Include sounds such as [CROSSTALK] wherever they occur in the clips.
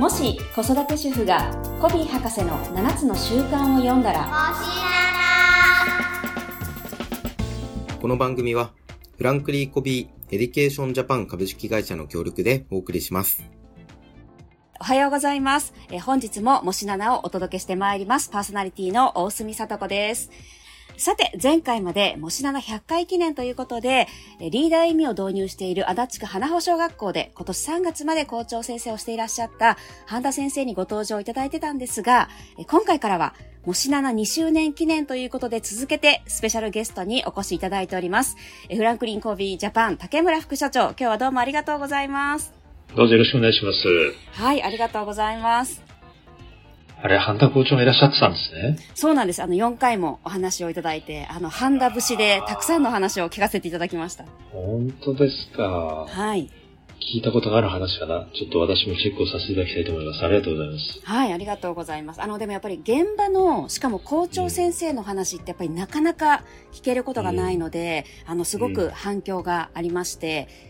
もし子育て主婦がコヴィー博士の7つの習慣を読んだらこの番組はフランクリン・コヴィー・エデュケーション・ジャパン株式会社の協力でお送りします。おはようございます。えー本日ももしななをお届けしてまいります。パーソナリティの大隅さと子です。さて、前回までもしなな100回記念ということで、えーリーダー・イン・ミーを導入している足立区花保小学校で今年3月まで校長先生をしていらっしゃった半田先生にご登場いただいてたんですが、えー今回からはもしなな2周年記念ということで続けてスペシャルゲストにお越しいただいております。えーフランクリンコービージャパン竹村副社長、今日はどうもありがとうございます。どうぞよろしくお願いします。はい、ありがとうございます。あれ、半田校長がいらっしゃってたんですね。そうなんです。あの、4回もお話をいただいて、あの、半田節でたくさんのお話を聞かせていただきました。本当ですか。はい。聞いたことがある話かな。ちょっと私もチェックをさせていただきたいと思います。ありがとうございます。はい、ありがとうございます。あの、でもやっぱり現場の、しかも校長先生の話ってやっぱりなかなか聞けることがないので、あの、すごく反響がありまして、うん。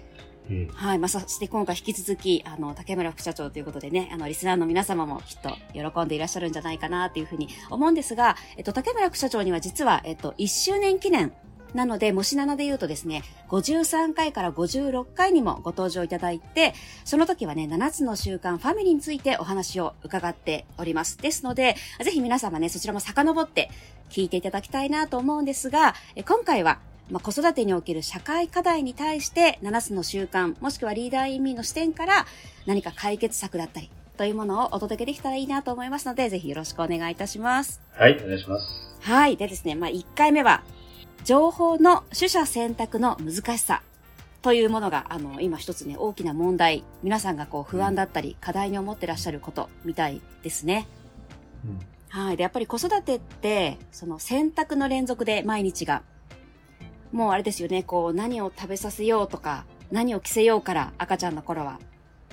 はい。まあ、そして今回引き続き、あの、竹村副社長ということでね、あの、リスナーの皆様もきっと喜んでいらっしゃるんじゃないかなっていうふうに思うんですが、えっと、竹村副社長には実は、えっと、1周年記念なので、もし7で言うとですね、53回から56回にもご登場いただいて、その時はね、7つの習慣ファミリーについてお話を伺っております。ですので、ぜひ皆様ね、そちらも遡って聞いていただきたいなと思うんですが、え今回は、まあ、子育てにおける社会課題に対して7つの習慣、もしくはリーダー意味の視点から何か解決策だったりというものをお届けできたらいいなと思いますので、ぜひよろしくお願いいたします。はい、お願いします。はい。でですね、まあ、1回目は、情報の取捨選択の難しさというものが、あの、今一つね、大きな問題、皆さんがこう不安だったり、課題に思ってらっしゃることみたいですね。うん。はい。で、やっぱり子育てって、その選択の連続で毎日が、もうあれですよね、こう何を食べさせようとか、何を着せようから赤ちゃんの頃は、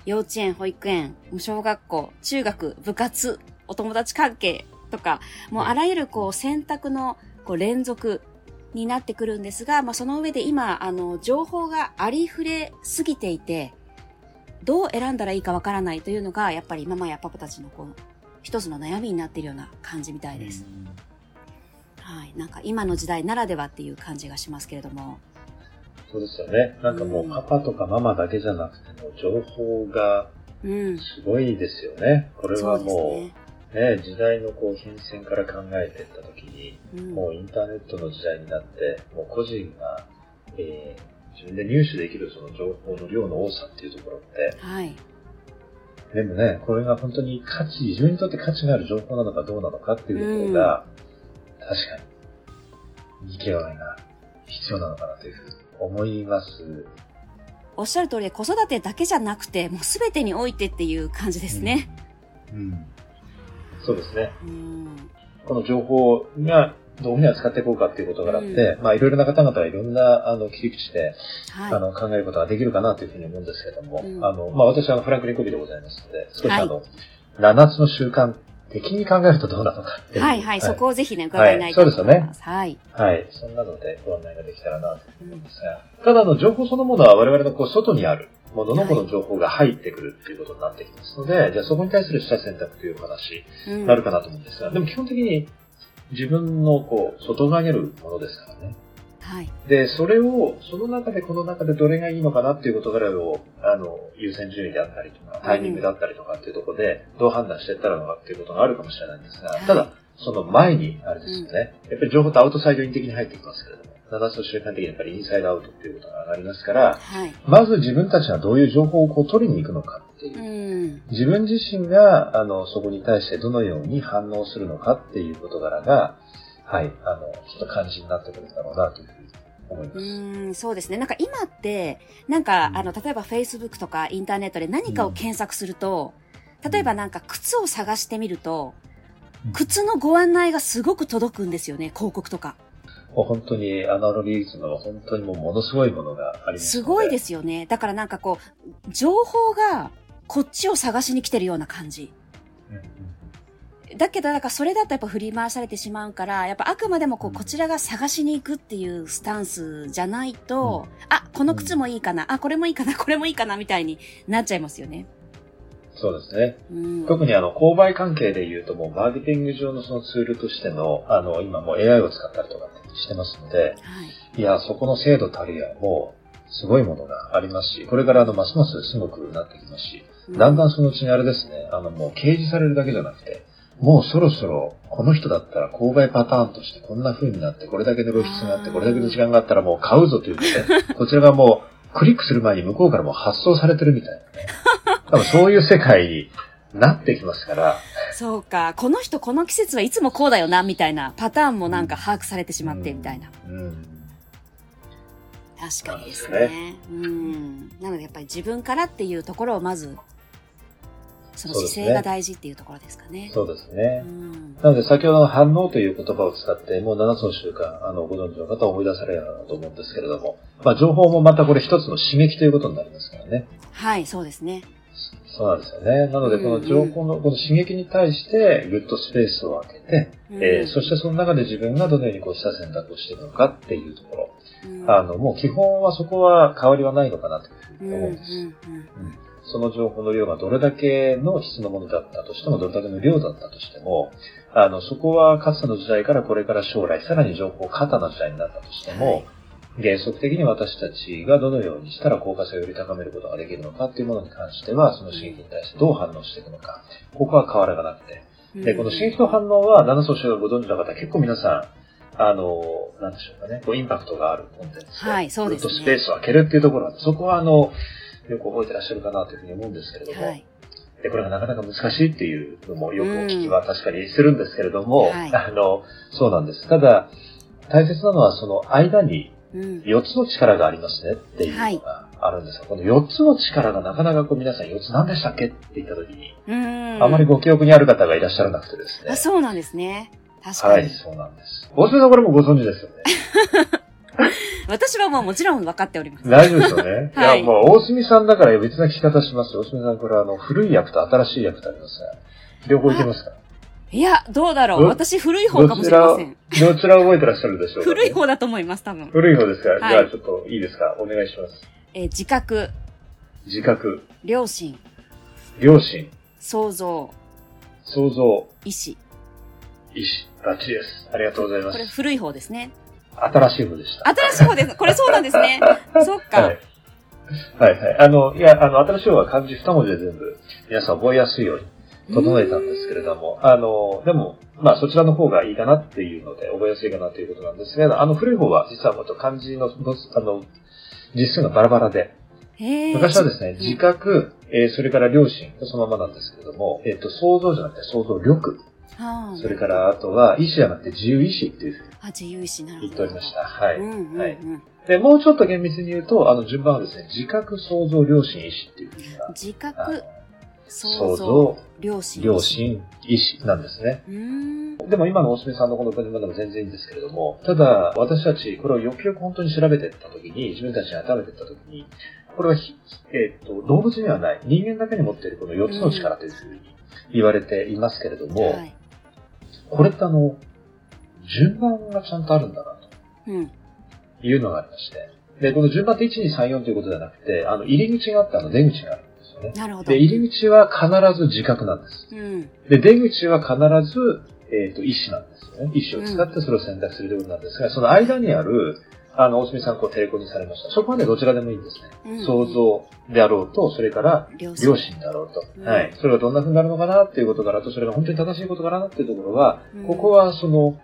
幼稚園、保育園、小学校、中学、部活、お友達関係とか、もうあらゆるこう選択のこう連続になってくるんですが、まあその上で今、あの、情報がありふれすぎていて、どう選んだらいいかわからないというのが、やっぱりママやパパたちのこう、一つの悩みになっているような感じみたいです。はい。なんか今の時代ならではっていう感じがしますけれども。そうですよね。なんかもうパパとかママだけじゃなくても情報がうん。すごいですよね。これそうですはもね。う、ね、時代のこう変遷から考えていったときに、うん。もうインターネットの時代になって、もう個人が、えー自分で入手できるその情報の量の多さっていうところって、はい。でもね、これが本当に価値、自分にとって価値がある情報なのかどうなのかっていうところが、確かに、見極めが必要なのかなというふうに思います。おっしゃる通りで子育てだけじゃなくて、もうすべてにおいてっていう感じですね。うん。そうですね。うん。この情報がどういうふうに扱っていこうかっていうことがあって、まあいろいろな方々はいろんなあの切り口で、あはの考えることができるかなというふうに思うんですけれども、うんあの、まあ私はフランクリンコビーでございますので、少しはいあの、7つの習慣的に考えるとどうなのかってい。いう。はいはい。そこをぜひね、伺いないとはいそうですよねはい。はい。そんなのでご案内ができたらなとうん思うんですが、ただあの情報そのものは我々のこう外にあるもののこの情報が入ってくるっていうことになってきますので、じゃあそこに対する下選択というお話うんになるかなと思うんですが、でも基本的に自分のこう外側にあるものですからね。はい。で、それを、その中でこの中でどれがいいのかなっていうことからを、あの、優先順位であったりとか、タイミングだったりとかっていうところで、どう判断していったらいいのかっていうことがあるかもしれないんですが、はいただ、その前に、あれですよね、やっぱり情報とアウトサイドイン的に入ってきますけれども、7つの習慣的にやっぱりインサイドアウトっていうことが上がりますから、はい。まず自分たちはどういう情報をこう取りに行くのかっていうう、ん。自分自身が、あの、そこに対してどのように反応するのかっていう事柄が、はい、あの、ちょっと肝心になってくるんだろうなというふうに思います。うん、そうですね。なんか今って、なんか、うんあの、例えば Facebook とかインターネットで何かを検索すると、例えばなんか靴を探してみると、うん靴のご案内がすごく届くんですよね、広告とか。もう本当にアナログ技術の本当にもうものすごいものがありますすごいですすよね。だからなんかこう、情報がこっちを探しに来てるような感じ。うんうんだけど、なんかそれだとやっぱ振り回されてしまうから、やっぱあくまでもこう、うんこちらが探しに行くっていうスタンスじゃないと、あ、この靴もいいかな、あ、これもいいかな、[LAUGHS] これもいいかな、みたいになっちゃいますよね。そうですね。うん。特にあの、購買関係で言うともう、マーケティング上のそのツールとしての、あの、今もう AI を使ったりとかしてますので、はい。いや、そこの精度たるや、もう、すごいものがありますし、これからあの、ますますすごくなってきますし、だんだんそのうちにあれですね、あの、もう掲示されるだけじゃなくて、もうそろそろ、この人だったら購買パターンとしてこんな風になって、これだけの露出があって、これだけの時間があったらもう買うぞということで、[LAUGHS] こちらがもう、クリックする前に向こうからもう発送されてるみたいなね。多分そういう世界になってきますから、そうか。この人この季節はいつもこうだよな、みたいなパターンもなんか把握されてしまって、みたいな。うん。確かにですそうでね。うん。なのでやっぱり自分からっていうところをまず、その姿勢が大事っていうところですかね。そうですねう。ん。なので、先ほどの反応という言葉を使って、もう7つの習慣、あの、ご存知の方は思い出されると思うんですけれども、まあ、情報もまたこれ一つの刺激ということになりますからね。はい、そうですね。そうなんですよね。なので、この情報の、この刺激に対して、ぐっとスペースを空けて、うんえーそしてその中で自分がどのようにこうした選択をしていくのかっていうところ。うんあの、もう基本はそこは変わりはないのかなというふうに思うんです。うん。その情報の量がどれだけの質のものだったとしても、どれだけの量だったとしても、あの、そこはかつての時代からこれから将来、さらに情報過多な時代になったとしても、原則的に私たちがどのようにしたら効果性をより高めることができるのかっていうものに関しては、その刺激に対してどう反応していくのか、ここは変わらがなくて。で、この刺激と反応は、七層集をご存知の方、結構皆さん、あの、なんでしょうかね、こうインパクトがあるコンテンツで、はいそうですね。とスペースを空けるっていうところなんで、そこはあの、よく覚えてらっしゃるかなというふうに思うんですけれども、はい。で、これがなかなか難しいっていうのもよくお聞きは確かにするんですけれども、はいあの、そうなんです。ただ、大切なのはその間にうん。4つの力がありますねっていうのがあるんですが、この4つの力がなかなかこう皆さん4つ何でしたっけって言った時に、うん。あまりご記憶にある方がいらっしゃらなくてですね。あ、そうなんですね。確かに。はい、そうなんです。大島さんこれもご存知ですよね。[LAUGHS] 私はもうもちろん分かっております。大丈夫ですよね。はいいや、もう大隅さんだから別な聞き方しますよ。大隅さんこれあの、古い役と新しい役とありますが、両方いけますか？いや、どうだろう。ど私古い方かもしれません。どちら、覚えてらっしゃるでしょうか、古い方だと思います、多分。古い方ですか、はいじゃあちょっといいですか？お願いします。えー自覚、自覚、良心、良心、想像、想像、意志。意志、バッチリです。ありがとうございます。これ古い方ですね。新しい方でした。新しい方です。これそうなんですね。[LAUGHS] そっか。はい。はいはい。あの、いや、あの、新しい方は漢字二文字で全部、皆さん覚えやすいように整えたんですけれども、あの、でも、まあそちらの方がいいかなっていうので、覚えやすいかなということなんですが、あの古い方は実はもっと漢字の、あの、実数がバラバラで、昔はですね、うん自覚、えーそれから良心、そのままなんですけれども、えっ、と、想像じゃなくて想像力、はあそれからあとは意志じゃなくて自由意志っていうふうにあ、自由意志なるほど。言っておりました。はい。うんうんうん。はいで、もうちょっと厳密に言うと、あの、順番はですね、自覚、想像、良心、意志っていうふうにな自覚、想想像像、、良心。良。心、意志なんですね。うーん。でも今の大隅さんのこの分でも全然いいんですけれども、ただ私たちこれをよくよく本当に調べていったときに、自分たちが食べていったときに、これはひ、えっと動物にはない人間だけに持っているこの4つの力というふうに言われていますけれども、はい。これってあの、順番がちゃんとあるんだなうん。というのがありまして、で、この順番って1、2、3、4ということではなくて、あの、入り口があってあの、出口があるんですよね。なるほど。で、入り口は必ず自覚なんです。うん。で、出口は必ず、えっ、と、意思なんですよね。意思を使ってそれを選択するということなんですが、その間にある、あの、大隅さん、こう、テレコにされました。そこまでどちらでもいいんですね。うん想像であろうと、それから、良良心であろうと。うんはい。それがどんな風になるのかなっていうことから、あとそれが本当に正しいことかなっていうところは、うんここはその、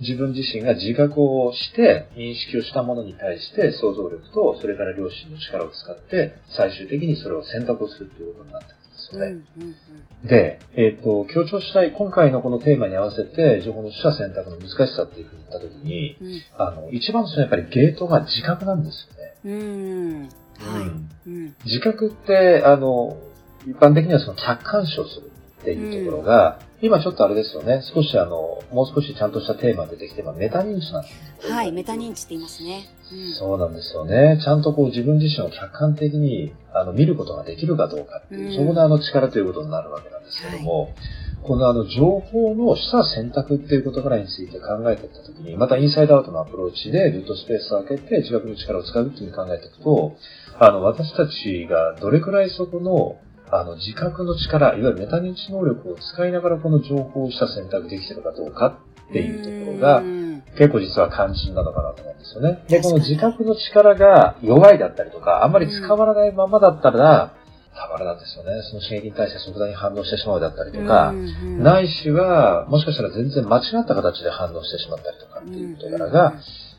自分自身が自覚をして、認識をしたものに対して、想像力と、それから良心の力を使って、最終的にそれを選択をするということになってるんですうんようんね。で、えっ、と、強調したい、今回のこのテーマに合わせて、情報の取捨選択の難しさっていうふうに言ったときに、うん。あの、一番そのやっぱりゲートが自覚なんですよね。うん。うん。自覚って、あの、一般的にはその客観視をするっていうところが、今ちょっとあれですよね、少しあの、もう少しちゃんとしたテーマが出てきて、まあメタ認知なんですはい。メタ認知って言いますね。うん。そうなんですよね。ちゃんとこう自分自身を客観的にあの見ることができるかどうかっていう、うんそこであの力ということになるわけなんですけども、このあの情報の取捨選択っていうことからについて考えていったときに、またインサイドアウトのアプローチでずっとスペースを空けて自覚の力を使うっていうふうに考えていくと、あの私たちがどれくらいそこのあの、自覚の力、いわゆるメタ認知能力を使いながらこの情報をした選択できてるかどうかっていうところがう、ん結構実は肝心なのかなと思うんですよね。で、この自覚の力が弱いだったりとか、あんまり使わないままだったら、たまらなんですよね。その刺激に対して即座に反応してしまうだったりとか、うんないしは、もしかしたら全然間違った形で反応してしまったりとかっていう事柄が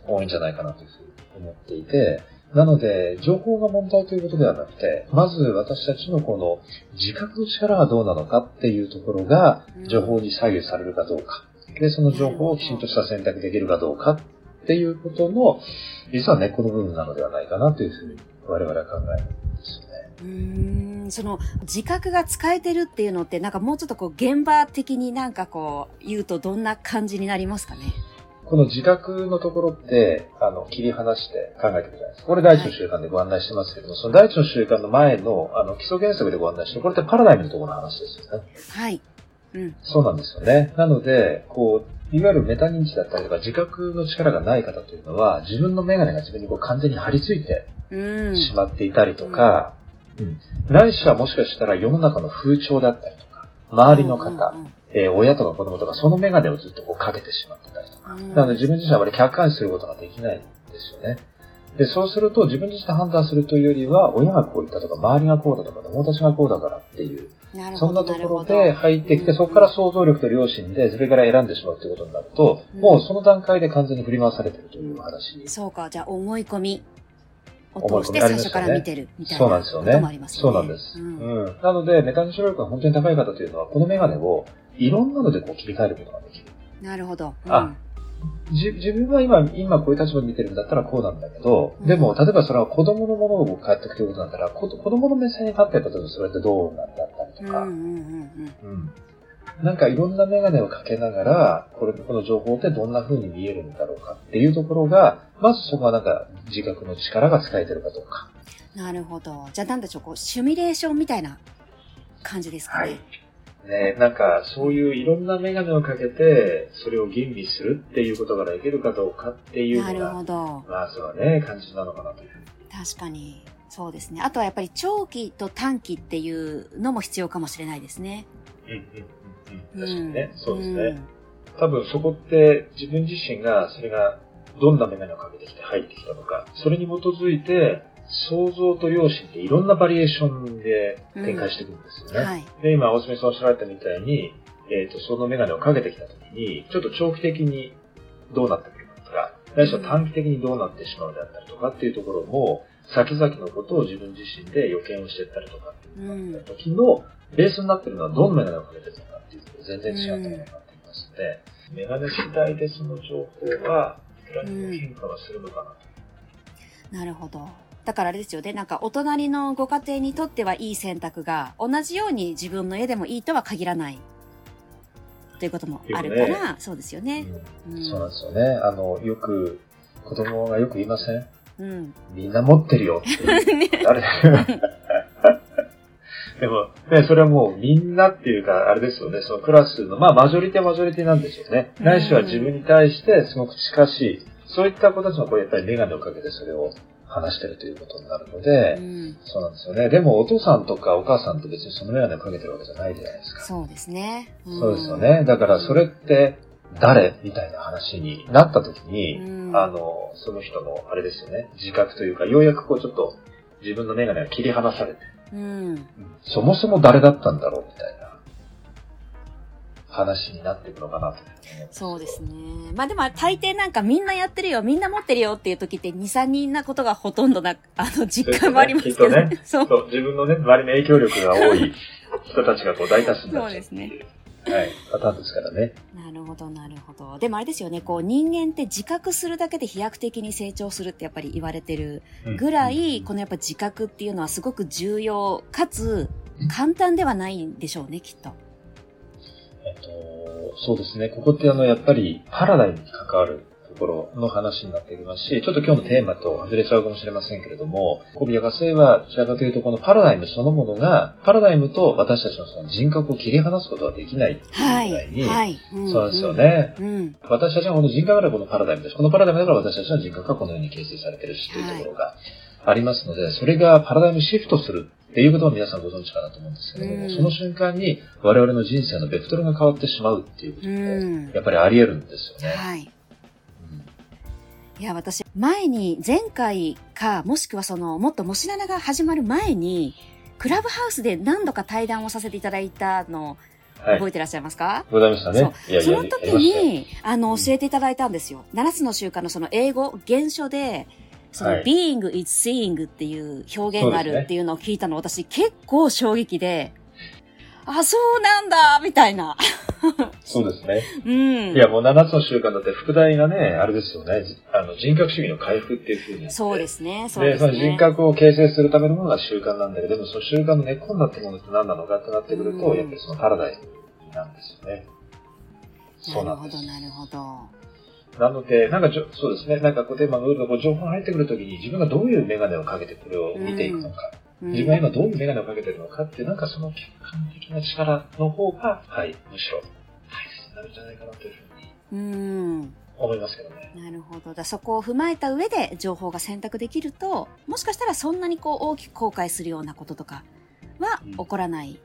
多いんじゃないかなというふうに思っていて、なので、情報が問題ということではなくて、まず私たちのこの自覚の力がどうなのかっていうところがう、ん情報に左右されるかどうか。で、その情報をきちんとした選択できるかどうかっていうことの、実は根っこの部分なのではないかなというふうに我々は考えるんですよね。うーんその自覚が使えてるっていうのってなんかもうちょっとこう現場的になんかこう言うとどんな感じになりますかね？この自覚のところって、あの、切り離して考えていくじゃないですか。これ第一の習慣でご案内してますけども、その第一の習慣の前の、あの、基礎原則でご案内してる、これってパラダイムのところの話ですよね。はい。うん。そうなんですよね。なので、こう、いわゆるメタ認知だったりとか自覚の力がない方というのは、自分のメガネが自分にこう完全に張り付いてうん。しまっていたりとか、うん。ないしはもしかしたら世の中の風潮だったりとか、周りの方、うんうんえー親とか子供とかそのメガネをずっとこうかけてしまってたりとか、うんなので自分自身はあまり客観視することができないんですよね。で、そうすると自分自身で判断するというよりは、親がこう言ったとか、周りがこうだとか、友達がこうだからっていう、なるほど。そんなところで入ってきて、そこから想像力と良心で、それから選んでしまうということになると、うんもうその段階で完全に振り回されてるという話。そうか、じゃあ思い込みを思い込み通して最初から見てるみたいなそうなんですよねこともありますよね。そうなんです。ううんん。なので、メタ認知能力が本当に高い方というのは、このメガネをいろんなのでこう切り替えることができる。なるほど。うんあじ自分は今、今こういう立場で見てるんだったらこうなんだけど、うんでも、例えばそれは子供のものを変えていくということだったら、こ子供の目線に立ってたとそれってどうなんだったりとか、うんうんうんうんなんかいろんなメガネをかけながら、これ、この情報ってどんな風に見えるんだろうかっていうところが、まずそこはなんか自覚の力が使えてるかどうか。うん。なるほど。じゃあなんでしょう、こう、シミュレーションみたいな感じですかね。ね、なんかそういういろんなメガネをかけて、それを吟味するっていうことができるかどうかっていうなるのが、ほど。まずはね、感じなのかなという。確かに。そうですね。あとはやっぱり長期と短期っていうのも必要かもしれないですね。うんうんうんうん。確かにね、そうですんね。多分そこって自分自身がそれがどんなメガネをかけてきて入ってきたのか、それに基づいて想像と良心っていろんなバリエーションで展開していくんですよね。はい。で、今、大隅さんおっしゃられたみたいに、えっ、と、そのメガネをかけてきたときに、ちょっと長期的にどうなってくるかとか、ないしは短期的にどうなってしまうであったりとかっていうところも、先々のことを自分自身で予見をしていったりとかっていう時のベースになってるのはどのメガネをかけてるのかっていうと全然違うところになっていますので、メガネ次第でその情報は、いくらにも変化はするのかなと。なるほど。だからあれですよね。なんかお隣のご家庭にとってはいい選択が同じように自分の家でもいいとは限らない。ということもあるから、そうですよね。うんそうなんですよね。あの、よく、子供がよく言いません？うん。みんな持ってるよって。[LAUGHS] あれ [LAUGHS] でも、ね、それはもうみんなっていうか、あれですよね、そのクラスの、まあマジョリティはマジョリティなんですよね。うんないしは自分に対してすごく近しい、そういった子たちのこうやっぱりメガネをかけてそれを話してるということになるので、うん。そうなんですよね。でもお父さんとかお母さんって別にそのメガネをかけてるわけじゃないじゃないですか。そうですね。んそうですよね。だからそれって誰みたいな話になった時に、うんあの、その人のあれですよね、自覚というか、ようやくこうちょっと自分のメガネが切り離されて、うん。そもそも誰だったんだろうみたいな話になっていくのかなと。そうですね。まあでも大抵なんかみんなやってるよ、みんな持ってるよっていう時って2、3人なことがほとんどな、あの、実感もありますけどねそう。自分のね、周りの影響力が多い人たちがこう大多数になっそうですいう、はい、パターンですからね。なるほど、なるほど。でもあれですよね、こう人間って自覚するだけで飛躍的に成長するってやっぱり言われてるぐらい、このやっぱ自覚っていうのはすごく重要、かつ簡単ではないんでしょうね、きっと。えっと、そうですね。ここってあの、やっぱりパラダイムに関わるところの話になってきますし、ちょっと今日のテーマと外れちゃうかもしれませんけれども、コビアガセはどちらかというとこのパラダイムそのものが、パラダイムと私たちのその人格を切り離すことはできないっていうぐはい。らいに、はい。んそうですよ。ね。うん。うん私たちはこの人格がこのパラダイムです。このパラダイムだから私たちの人格がこのように形成されてるしというところがありますので、それがパラダイムシフトするってっていうことは皆さんご存知かなと思うんですけれども、うんその瞬間に我々の人生のベクトルが変わってしまうっていうことうも、ん。やっぱりあり得るんですよね。はい。うんいや、私、前に、前回か、もしくはその、もっともしななが始まる前に、クラブハウスで何度か対談をさせていただいたの、はい。覚えてらっしゃいますか、ございましたね。いやいやその時に、あの、教えていただいたんですよ。7つの習慣のその英語、原書で、その、はい being is seeing っていう表現があるっていうのを聞いたの、私結構衝撃で、あ、そうなんだみたいな。そうですね。うん。いや、もう7つの習慣だって、副題がね、あれですよね。あの、人格主義の回復っていうふうに。そうですね、そうで、ですね。その人格を形成するためのものが習慣なんだけど、でもその習慣の根っこになってるものって何なのかってなってくると、うんやっぱりそのパラダイムなんですよね。なるほど。なるほど。なので、なんかじょ、そうですね、なんかこうテーマのこう情報が入ってくるときに自分がどういうメガネをかけてこれを見ていくのか、うん自分が今どういうメガネをかけてるのかってなんかその客観的な力の方が、はい、むしろ大切になるんじゃないかなというふうにうん。思いますけどね。なるほど。だそこを踏まえた上で情報が選択できると、もしかしたらそんなにこう大きく後悔するようなこととかはうん起こらない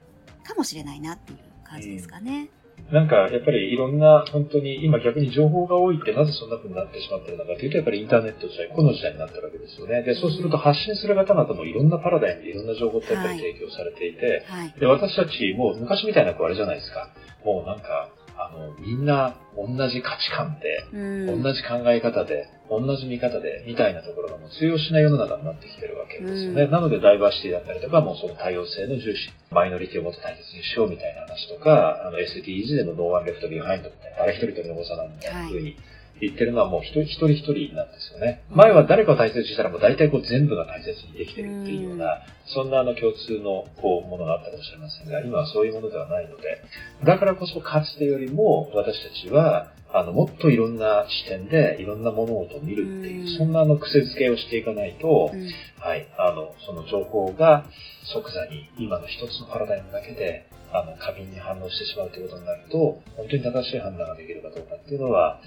かもしれないなっていう感じですかね。なんか、やっぱりいろんな、本当に今逆に情報が多いってなぜそんな風になってしまってるのかというと、やっぱりインターネット時代、この時代になってるわけですよね。で、そうすると発信する方々もいろんなパラダイムでいろんな情報ってやっぱり提供されていて、はい。で、私たちも昔みたいな子あれじゃないですか。もうなんか、あの、みんな同じ価値観で、うん。同じ考え方で、同じ見方で、みたいなところがもう通用しない世の中になってきてるですよね。うんなので、ダイバーシティだったりとか、もうその多様性の重視、マイノリティをもっと大切にしようみたいな話とか、あの SDGs での No One Left Behind みたいな、誰一人取り残さないみたいな風に言ってるのはもう一人一人一人なんですよね。うん前は誰かを大切にしたらもう大体こう全部が大切にできてるっていうような、そんなあの共通のこうものがあったかもしれませんが、今はそういうものではないので、だからこそかつてよりも私たちは、あの、もっといろんな視点でいろんな物事を見るっていう、うんそんなあの癖づけをしていかないと、うんはい、あの、その情報が即座に今の一つのパラダイムだけで、あの、過敏に反応してしまうということになると、本当に正しい判断ができるかどうかっていうのは、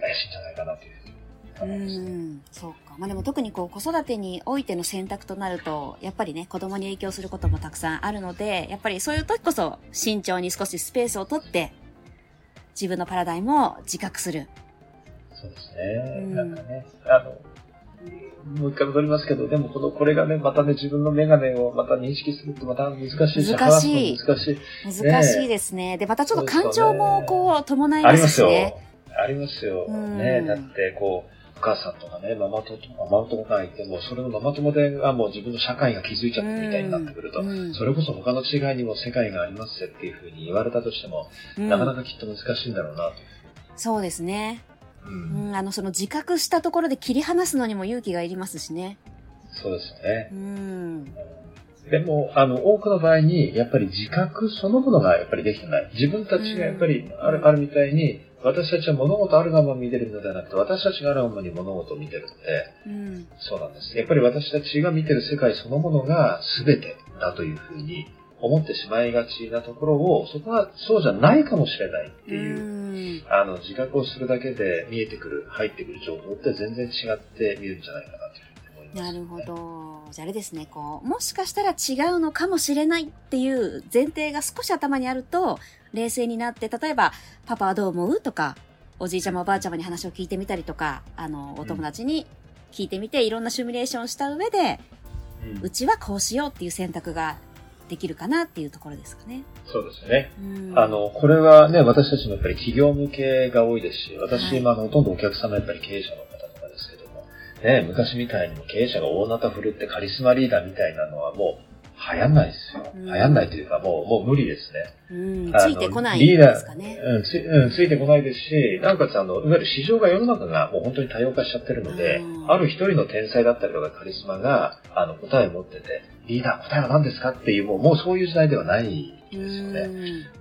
怪しいんじゃないかなというふうにう。ん。そうか。まあでも特にこう子育てにおいての選択となると、やっぱりね、子供に影響することもたくさんあるので、やっぱりそういう時こそ慎重に少しスペースをとって、自分のパラダイムを自覚する。そうですね。うんなんかね、あの、もう一回戻りますけど、でもこの、これがね、またね、自分のメガネをまた認識するとまた難しいし、難しい難しい。難しいですね。で、またちょっと感情もこう伴いまありますすよ。ありますよ。うんねだって、こう、お母さんとかね、ママ友とか、ママ友がいても、それのママ友で、あ、もう自分の社会が築いちゃったみたいになってくると、うんそれこそ他の違いにも世界がありますぜっていうふうに言われたとしても、うんなかなかきっと難しいんだろうなと。そうですね。う、うんん、あの、その自覚したところで切り離すのにも勇気がいりますしね。そうですねう。ん。でも、あの、多くの場合に、やっぱり自覚そのものがやっぱりできてない。自分たちがやっぱりある、あるみたいに、私たちは物事あるがまま見てるのではなくて、私たちがあるがままに物事を見てるので、うん。そうなんです。やっぱり私たちが見てる世界そのものが全てだというふうに思ってしまいがちなところを、そこはそうじゃないかもしれないっていう、ん。あの、自覚をするだけで見えてくる、入ってくる情報って全然違って見えるんじゃないかなというふうに思います、なるほ。ど。じゃああれですね、こう、もしかしたら違うのかもしれないっていう前提が少し頭にあると、冷静になって、例えば、パパはどう思うとか、おじいちゃまおばあちゃまに話を聞いてみたりとか、あの、お友達に聞いてみて、いろんなシミュレーションをした上で、うんうちはこうしようっていう選択ができるかなっていうところですかね。そうですね。うんあ、の、これはね、私たちもやっぱり企業向けが多いですし、私、はい今、あのほとんどお客様やっぱり経営者のね、昔みたいにも経営者が大なた振るってカリスマリーダーみたいなのはもう流行んないですよ。うん流行んないというか、もう、もう無理ですね。うん、ついてこないリーダーですかね。うんつうん、ついてこないですし、なおかつあの、いわゆる市場が世の中がもう本当に多様化しちゃってるのでう、んある一人の天才だったりとかカリスマが、あの、答えを持ってて、リーダー答えは何ですかっていう、もう、もうそういう時代ではないですよね。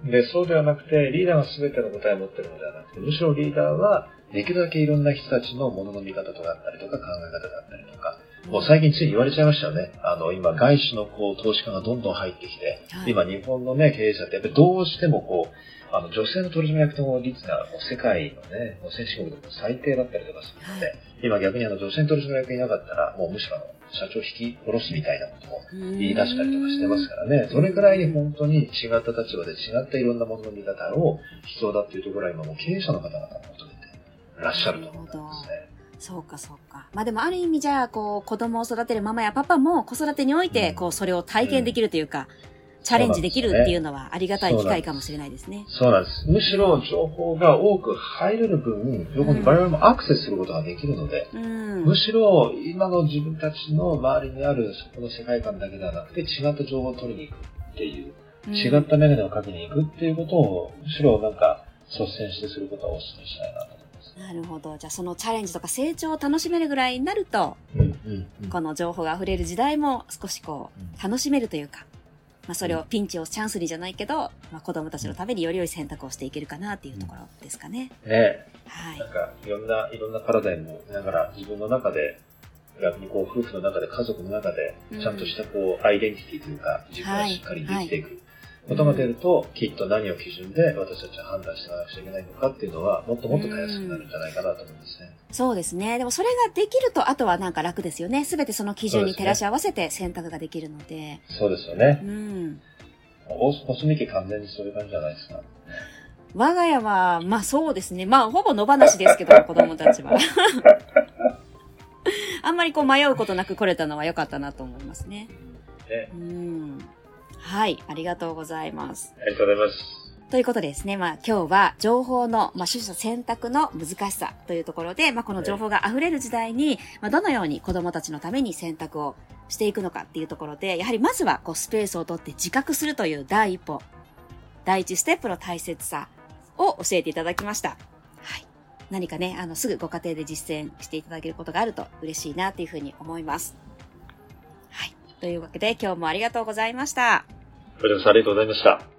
で、そうではなくて、リーダーが全ての答えを持ってるのではなくて、むしろリーダーは、できるだけいろんな人たちのものの見方とかだったりとか考え方だったりとか、もう最近ついに言われちゃいましたよね。あの、今、外資のこう、投資家がどんどん入ってきて、はい今、日本のね、経営者って、やっぱりどうしてもこう、あの、女性の取締役の率が、もう世界のね、もう先進国でも最低だったりとかするので、今逆にあの、女性の取締役いなかったら、もうむしろあの、社長引き下ろすみたいなことを言い出したりとかしてますからね。それぐらいに本当に違った立場で違ったいろんなものの見方を必要だっていうところは今もう経営者の方々が求めてらっしゃると思すね。そうか、そうか。まあでもある意味じゃあ、こう、子供を育てるママやパパも子育てにおいて、こう、それを体験できるというか、チャレンジできるっていうのはありがたい機会かもしれないですね。そうなんです。むしろ情報が多く入れる分、情報に我々もアクセスすることができるので、うん、むしろ今の自分たちの周りにあるそこの世界観だけではなくて違った情報を取りに行くっていう、うん、違ったメガネをかけに行くっていうことを、むしろなんか率先してすることはお勧めしたいなと。なるほど。じゃあそのチャレンジとか成長を楽しめるぐらいになると、うんうんうん、この情報が溢れる時代も少しこう、楽しめるというか、まあ、それをピンチをチャンスにじゃないけど、まあ、子供たちのためにより良い選択をしていけるかなっていうところですかね。ねはい。なんか、いろんな、いろんなパラダイムを見ながら、自分の中で、逆にこう、夫婦の中で、家族の中で、ちゃんとしたこう、アイデンティティというか、自分がしっかりできていく。はいはいことが出ると、きっと何を基準で私たちは判断していかなくちゃいけないのかっていうのは、もっともっとたやすくなるんじゃないかなと思うんですね。そうですね。でもそれができると、あとはなんか楽ですよね。すべてその基準に照らし合わせて選択ができるので。そうですよね。うん。大コスミ家完全にそういう感じじゃないですか。我が家は、まあそうですね。まあほぼ野放しですけど、[LAUGHS] 子供たちは。[LAUGHS] あんまりこう迷うことなく来れたのは良かったなと思いますね。ねうん。はい、ありがとうございます。ありがとうございます。ということでですね、まあ今日は情報の、まあ、取捨選択の難しさというところで、まあこの情報が溢れる時代に、まあどのように子供たちのために選択をしていくのかっていうところで、やはりまずはこうスペースをとって自覚するという第一歩、第一ステップの大切さを教えていただきました。はい。何かね、あの、すぐご家庭で実践していただけることがあると嬉しいなというふうに思います。はい。というわけで今日もありがとうございました。ありがとうございました。